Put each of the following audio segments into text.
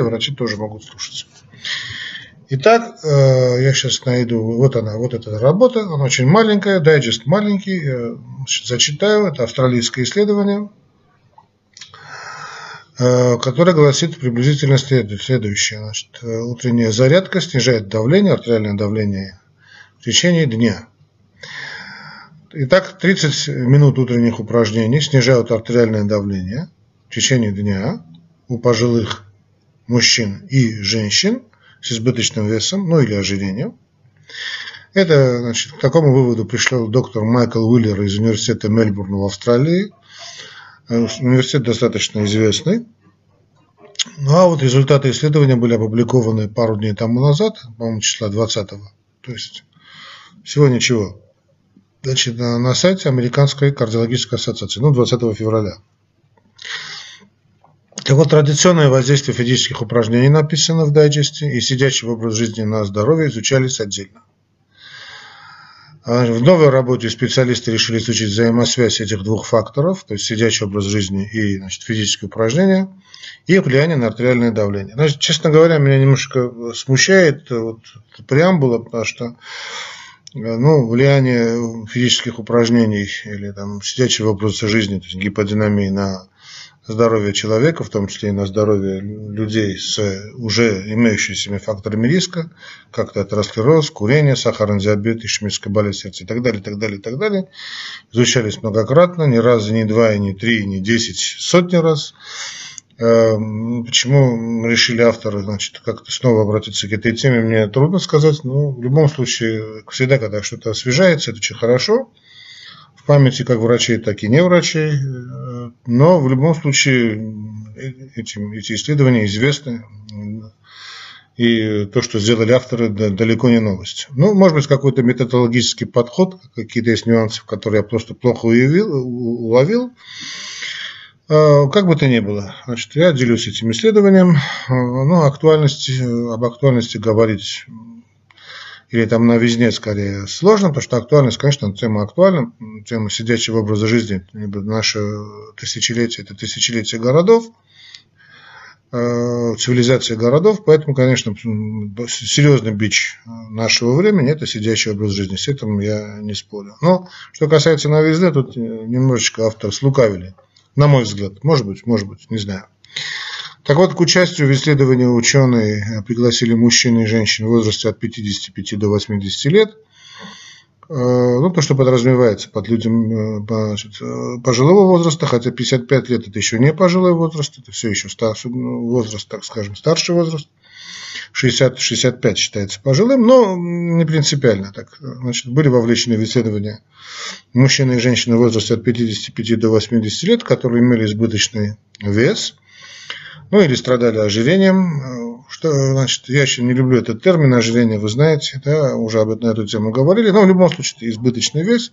врачи тоже могут слушаться. Итак, э, я сейчас найду, вот она, вот эта работа, она очень маленькая, дайджест маленький, зачитаю, это австралийское исследование, э, которое гласит приблизительно следующее. Значит, э, утренняя зарядка снижает давление, артериальное давление в течение дня. Итак, 30 минут утренних упражнений снижают артериальное давление в течение дня у пожилых мужчин и женщин с избыточным весом, ну или ожирением. Это, значит, к такому выводу пришел доктор Майкл Уиллер из университета Мельбурна в Австралии. Э, университет достаточно известный. Ну а вот результаты исследования были опубликованы пару дней тому назад, по-моему, числа 20-го. То есть всего ничего. Значит, на, на сайте Американской кардиологической ассоциации, ну, 20 февраля. Так вот, традиционное воздействие физических упражнений написано в дайджесте, и сидячий образ жизни на здоровье изучались отдельно. А в новой работе специалисты решили изучить взаимосвязь этих двух факторов, то есть сидячий образ жизни и значит, физические упражнения, и влияние на артериальное давление. Значит, честно говоря, меня немножко смущает вот, преамбула, потому что ну, влияние физических упражнений или там, сидячего образа жизни, то есть гиподинамии на здоровья человека, в том числе и на здоровье людей с уже имеющимися факторами риска, как это атеросклероз, курение, сахарный диабет, ишемическая болезнь сердца и так далее, и так далее, и так далее, изучались многократно, ни разу, ни два, ни три, ни десять, сотни раз. Эм, почему решили авторы значит, как-то снова обратиться к этой теме, мне трудно сказать, но в любом случае, всегда, когда что-то освежается, это очень хорошо в памяти как врачей, так и не врачей. Но в любом случае эти, эти исследования известны. И то, что сделали авторы, далеко не новость. Ну, может быть, какой-то методологический подход, какие-то есть нюансы, которые я просто плохо уявил, уловил. А, как бы то ни было, значит, я делюсь этим исследованием. Ну, актуальности, об актуальности говорить или там на везде скорее. Сложно, потому что актуальность, конечно, тема актуальна, тема сидячего образа жизни, наше тысячелетие, это тысячелетие городов, э, цивилизация городов, поэтому, конечно, серьезный бич нашего времени – это сидячий образ жизни, с этим я не спорю. Но, что касается новизны, тут немножечко автор слукавили, на мой взгляд, может быть, может быть, не знаю. Так вот, к участию в исследовании ученые пригласили мужчин и женщин в возрасте от 55 до 80 лет. Э, ну, то, что подразумевается под людям э, значит, э, пожилого возраста, хотя 55 лет это еще не пожилой возраст, это все еще возраст, так скажем, старший возраст. 60-65 считается пожилым, но не принципиально. Так, значит, были вовлечены в исследования мужчины и женщины в возрасте от 55 до 80 лет, которые имели избыточный вес – ну или страдали ожирением. Что, значит, я еще не люблю этот термин ожирение, вы знаете, да, уже об этом, на эту тему говорили, но в любом случае избыточный вес.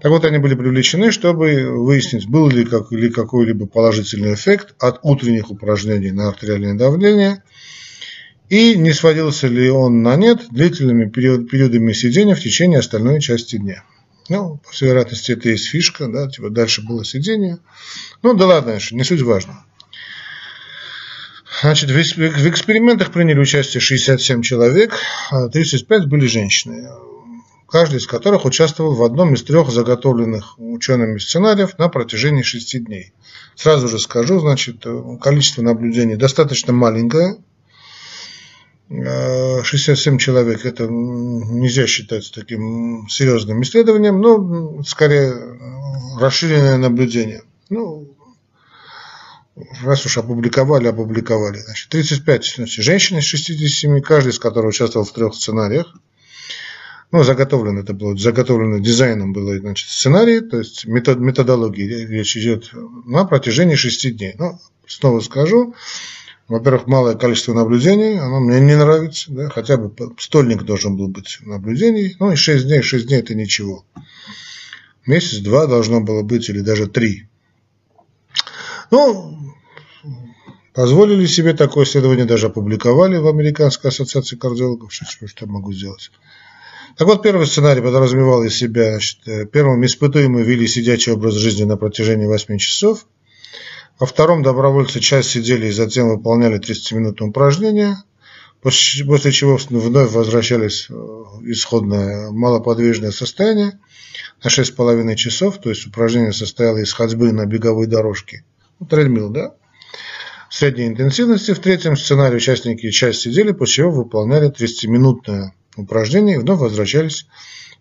Так вот, они были привлечены, чтобы выяснить, был ли, как, ли какой-либо положительный эффект от утренних упражнений на артериальное давление, и не сводился ли он на нет длительными период, периодами сидения в течение остальной части дня. Ну, по всей вероятности, это есть фишка, да, типа дальше было сидение. Ну, да ладно, не суть важно. Значит, в экспериментах приняли участие 67 человек, 35 а были женщины, каждый из которых участвовал в одном из трех заготовленных учеными сценариев на протяжении шести дней. Сразу же скажу, значит, количество наблюдений достаточно маленькое, 67 человек это нельзя считать таким серьезным исследованием, но скорее расширенное наблюдение. Ну, раз уж опубликовали, опубликовали. Значит, 35 значит, женщин из 67, каждый из которых участвовал в трех сценариях. Ну, заготовлено это было, заготовлено дизайном было, значит, сценарий, то есть метод, методологии речь идет на протяжении 6 дней. Ну, снова скажу, во-первых, малое количество наблюдений, оно мне не нравится, да, хотя бы стольник должен был быть наблюдений, ну и 6 дней, 6 дней это ничего. Месяц-два должно было быть, или даже три. Ну, Позволили себе такое исследование, даже опубликовали в Американской ассоциации кардиологов. Что, что, что могу сделать? Так вот, первый сценарий подразумевал из себя, значит, первым испытуемые вели сидячий образ жизни на протяжении 8 часов. Во втором добровольцы часть сидели и затем выполняли 30-минутные упражнения, после, после чего вновь возвращались в исходное малоподвижное состояние на 6,5 часов, то есть упражнение состояло из ходьбы на беговой дорожке, тредмил, да, средней интенсивности. В третьем сценарии участники часть сидели, после чего выполняли 30-минутное упражнение и вновь возвращались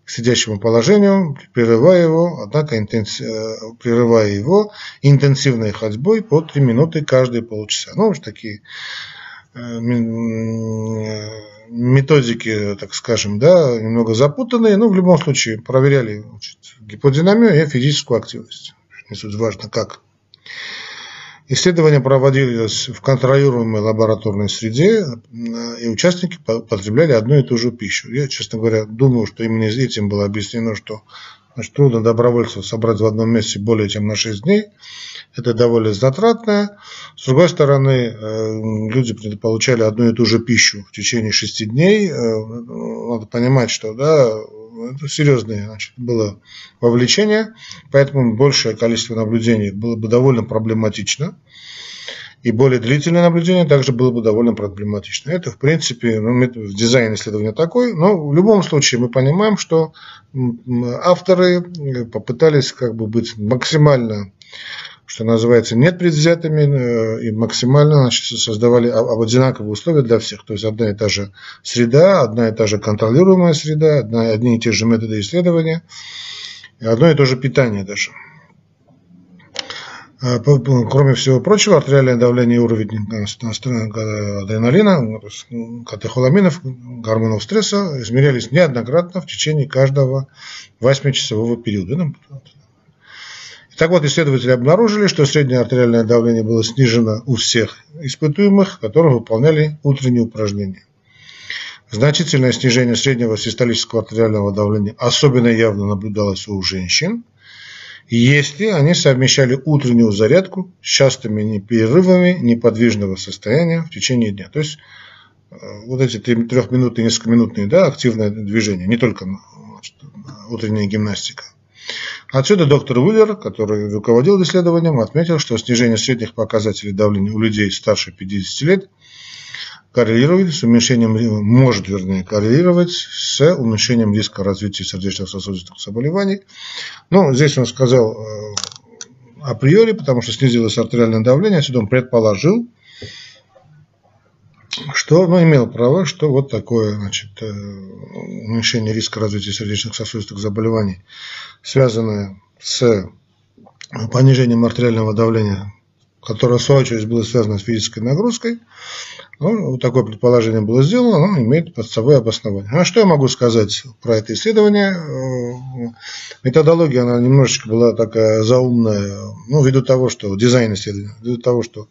к сидящему положению, прерывая его, однако интенс... Э, прерывая его интенсивной ходьбой по 3 минуты каждые полчаса. Ну, уж такие э, методики, так скажем, да, немного запутанные, но в любом случае проверяли значит, гиподинамию и физическую активность. Не суть важно, как. Исследования проводились в контролируемой лабораторной среде, и участники потребляли одну и ту же пищу. Я, честно говоря, думаю, что именно этим было объяснено, что значит, трудно добровольцев собрать в одном месте более чем на 6 дней. Это довольно затратно. С другой стороны, э, люди получали одну и ту же пищу в течение 6 дней. Э, надо понимать, что да, это серьезное значит, было вовлечение, поэтому большее количество наблюдений было бы довольно проблематично. И более длительное наблюдение также было бы довольно проблематично. Это, в принципе, ну, дизайн исследования такой, но в любом случае мы понимаем, что авторы попытались как бы быть максимально что называется, нет предвзятыми э, и максимально значит, создавали одинаковые условия для всех. То есть одна и та же среда, одна и та же контролируемая среда, одна, одни и те же методы исследования, и одно и то же питание даже. А, кроме всего прочего, артериальное давление и уровень адреналина, катехоламинов, гормонов стресса измерялись неоднократно в течение каждого 8-часового периода. Так вот, исследователи обнаружили, что среднее артериальное давление было снижено у всех испытуемых, которые выполняли утренние упражнения. Значительное снижение среднего систолического артериального давления особенно явно наблюдалось у женщин, если они совмещали утреннюю зарядку с частыми перерывами неподвижного состояния в течение дня. То есть э, вот эти трехминутные, несколькоминутные да, активное движение, не только значит, утренняя гимнастика. Отсюда доктор Уиллер, который руководил исследованием, отметил, что снижение средних показателей давления у людей старше 50 лет коррелирует с уменьшением, может, вернее, коррелировать с уменьшением риска развития сердечно-сосудистых заболеваний. Ну, здесь он сказал э, априори, потому что снизилось артериальное давление, отсюда он предположил, что, ну, имел право, что вот такое, значит, э, уменьшение риска развития сердечных сосудистых заболеваний, связанное с понижением артериального давления, которое, в свою очередь, было связано с физической нагрузкой, ну, такое предположение было сделано, оно имеет под собой обоснование. А что я могу сказать про это исследование? Э, методология, она немножечко была такая заумная, ну, ввиду того, что дизайн исследования, ввиду того, что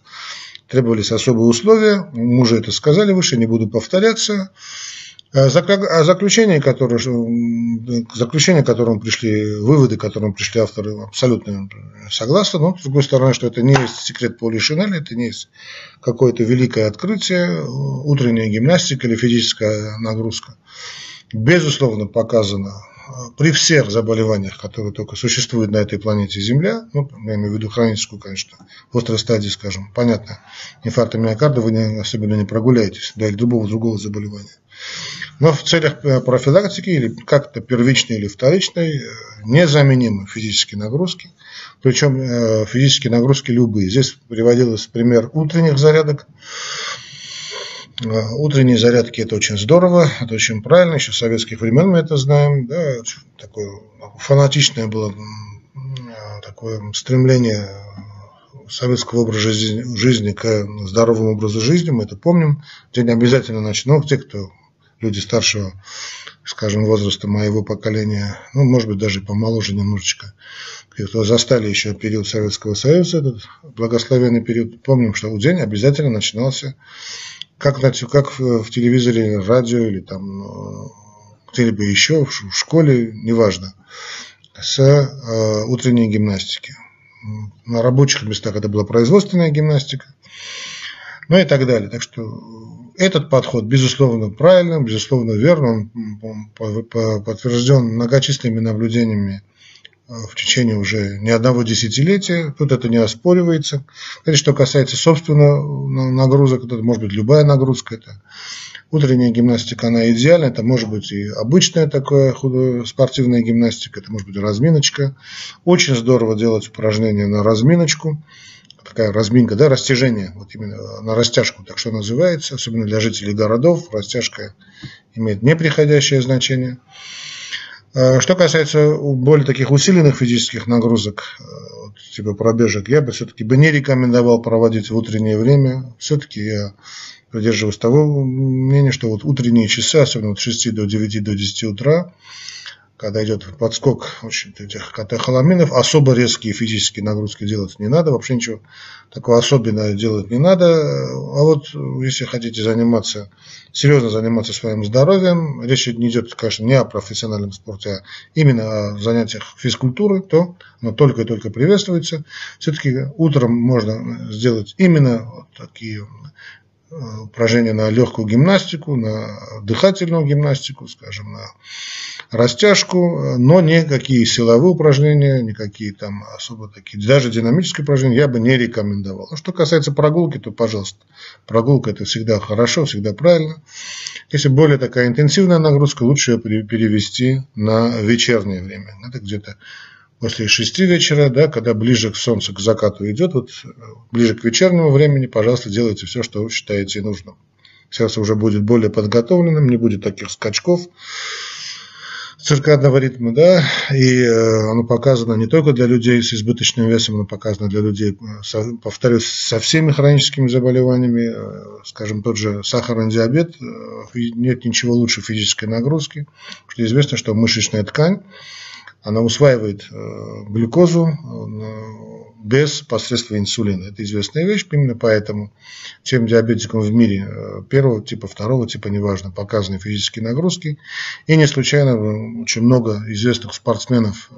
требовались особые условия, мы это сказали выше, не буду повторяться. А, а заключение, которое, заключение, к которому пришли, выводы, к которым пришли авторы, абсолютно согласны. Но, с другой стороны, что это не есть секрет Поли Шинеля, это не есть какое-то великое открытие, утренняя гимнастика или физическая нагрузка. Безусловно, показано при всех заболеваниях, которые только существуют на этой планете Земля, ну, я имею в виду хроническую, конечно, в острой стадии, скажем, понятно, инфаркта миокарда вы не, особенно не прогуляетесь, да, или любого другого заболевания. Но в целях э, профилактики или как-то первичной или вторичной э, незаменимы физические нагрузки, причем э, физические нагрузки любые. Здесь приводилось пример утренних зарядок, Утренние зарядки это очень здорово, это очень правильно, еще с советских времен мы это знаем. Да, такое фанатичное было такое стремление советского образа жизни к здоровому образу жизни, мы это помним. День обязательно начну, те, кто люди старшего, скажем, возраста моего поколения, ну, может быть, даже помоложе немножечко, кто застали еще период Советского Союза, этот благословенный период, помним, что день обязательно начинался как, как в телевизоре, радио или там э, где-либо еще, в школе, неважно, с э, утренней гимнастики. На рабочих местах это была производственная гимнастика, ну и так далее. Так что этот подход, безусловно, правильный, безусловно, верный, он подтвержден многочисленными наблюдениями в течение уже не одного десятилетия. Тут это не оспоривается. Кстати, что касается, собственно, нагрузок, это может быть любая нагрузка. Это утренняя гимнастика, она идеальна. Это может быть и обычная такая спортивная гимнастика, это может быть разминочка. Очень здорово делать упражнения на разминочку такая разминка, да, растяжение, вот именно на растяжку, так что называется, особенно для жителей городов, растяжка имеет неприходящее значение. А, что касается более таких усиленных физических нагрузок, э, типа пробежек, я бы все-таки бы не рекомендовал проводить в утреннее время. Все-таки я придерживаюсь того мнения, что вот утренние часы, особенно от 6 до 9 до 10 утра, когда идет подскок очень, этих катехоламинов, особо резкие физические нагрузки делать не надо, вообще ничего такого особенного делать не надо. А вот если хотите заниматься, серьезно заниматься своим здоровьем, речь не идет, конечно, не о профессиональном спорте, а именно о занятиях физкультуры, то оно только и только приветствуется. Все-таки утром можно сделать именно вот такие упражнения на легкую гимнастику, на дыхательную гимнастику, скажем, на растяжку, но никакие силовые упражнения, никакие там особо такие, даже динамические упражнения я бы не рекомендовал. А что касается прогулки, то, пожалуйста, прогулка это всегда хорошо, всегда правильно. Если более такая интенсивная нагрузка, лучше ее перевести на вечернее время. Это где-то после 6 вечера, да, когда ближе к солнцу, к закату идет, вот ближе к вечернему времени, пожалуйста, делайте все, что вы считаете нужным. Сейчас уже будет более подготовленным, не будет таких скачков циркадного ритма, да, и э, оно показано не только для людей с избыточным весом, оно показано для людей, э, повторюсь, со всеми хроническими заболеваниями, э, скажем, тот же сахарный диабет, нет ничего лучше физической нагрузки, что известно, что мышечная ткань, она усваивает глюкозу без посредства инсулина. Это известная вещь, именно поэтому всем диабетикам в мире э, первого типа, второго типа, неважно, показаны физические нагрузки. И не случайно э, очень много известных спортсменов, э,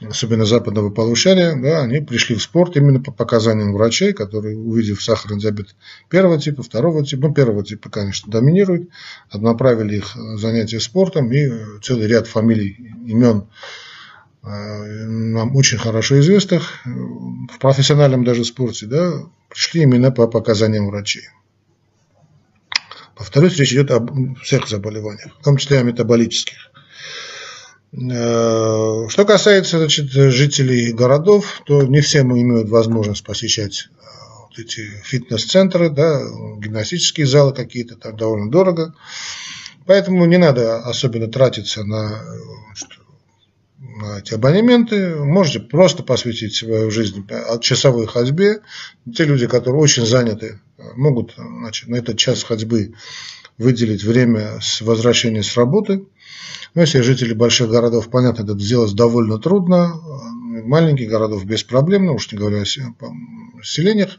особенно западного полушария, да, они пришли в спорт именно по показаниям врачей, которые, увидев сахарный диабет первого типа, второго типа, ну, первого типа, конечно, доминирует, направили их занятия спортом и целый ряд фамилий, имен Э, нам очень хорошо известных, в профессиональном даже спорте, да, пришли именно по показаниям врачей. Повторюсь, речь идет об всех заболеваниях, в том числе о метаболических. Э, что касается значит, жителей городов, то не все имеют возможность посещать э, вот эти фитнес-центры, да, гимнастические залы какие-то, там довольно дорого. Поэтому не надо особенно тратиться на эти абонементы, можете просто посвятить свою жизнь часовой ходьбе. Те люди, которые очень заняты, могут значит, на этот час ходьбы выделить время с возвращения с работы. Но если жители больших городов, понятно, это сделать довольно трудно. Маленьких городов без проблем, ну уж не говоря о селениях.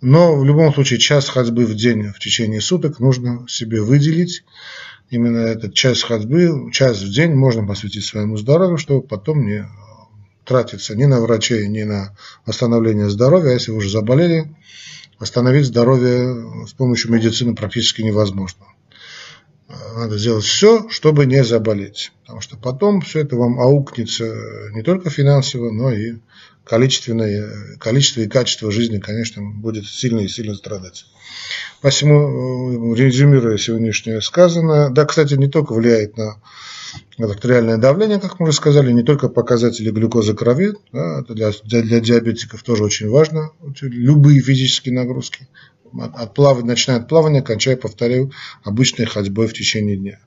Но в любом случае час ходьбы в день в течение суток нужно себе выделить именно этот час ходьбы, час в день можно посвятить своему здоровью, чтобы потом не тратиться ни на врачей, ни на восстановление здоровья. А если вы уже заболели, восстановить здоровье с помощью медицины практически невозможно. Надо сделать все, чтобы не заболеть. Потому что потом все это вам аукнется не только финансово, но и количественное, количество и качество жизни, конечно, будет сильно и сильно страдать. Посему, э, резюмируя сегодняшнее сказанное, да, кстати, не только влияет на артериальное давление, как мы уже сказали, не только показатели глюкозы крови, да, это для, для, для диабетиков тоже очень важно, любые физические нагрузки, от, от плавания, начиная от плавания, кончая, повторяю, обычной ходьбой в течение дня.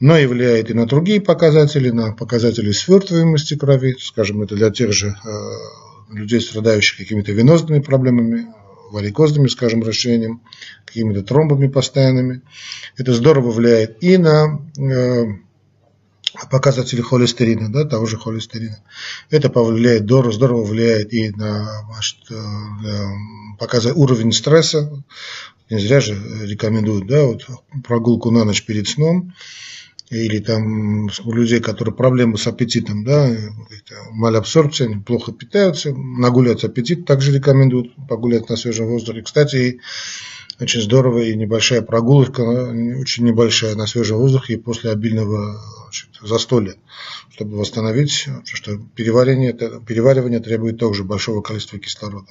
Но и влияет и на другие показатели, на показатели свертываемости крови, скажем, это для тех же э, людей, страдающих какими-то венозными проблемами, варикозными, скажем, расширением, какими-то тромбами постоянными. Это здорово влияет и на э, показатели холестерина, да, того же холестерина. Это повлияет, здорово влияет и на э, показать уровень стресса. Не зря же рекомендуют да, вот прогулку на ночь перед сном или там у людей, которые проблемы с аппетитом, да, малябсорбция, они плохо питаются, нагуляться аппетит также рекомендуют погулять на свежем воздухе. Кстати, очень здорово и небольшая прогулка, очень небольшая на свежем воздухе и после обильного значит, застолья, чтобы восстановить, что переваривание, переваривание требует также большого количества кислорода.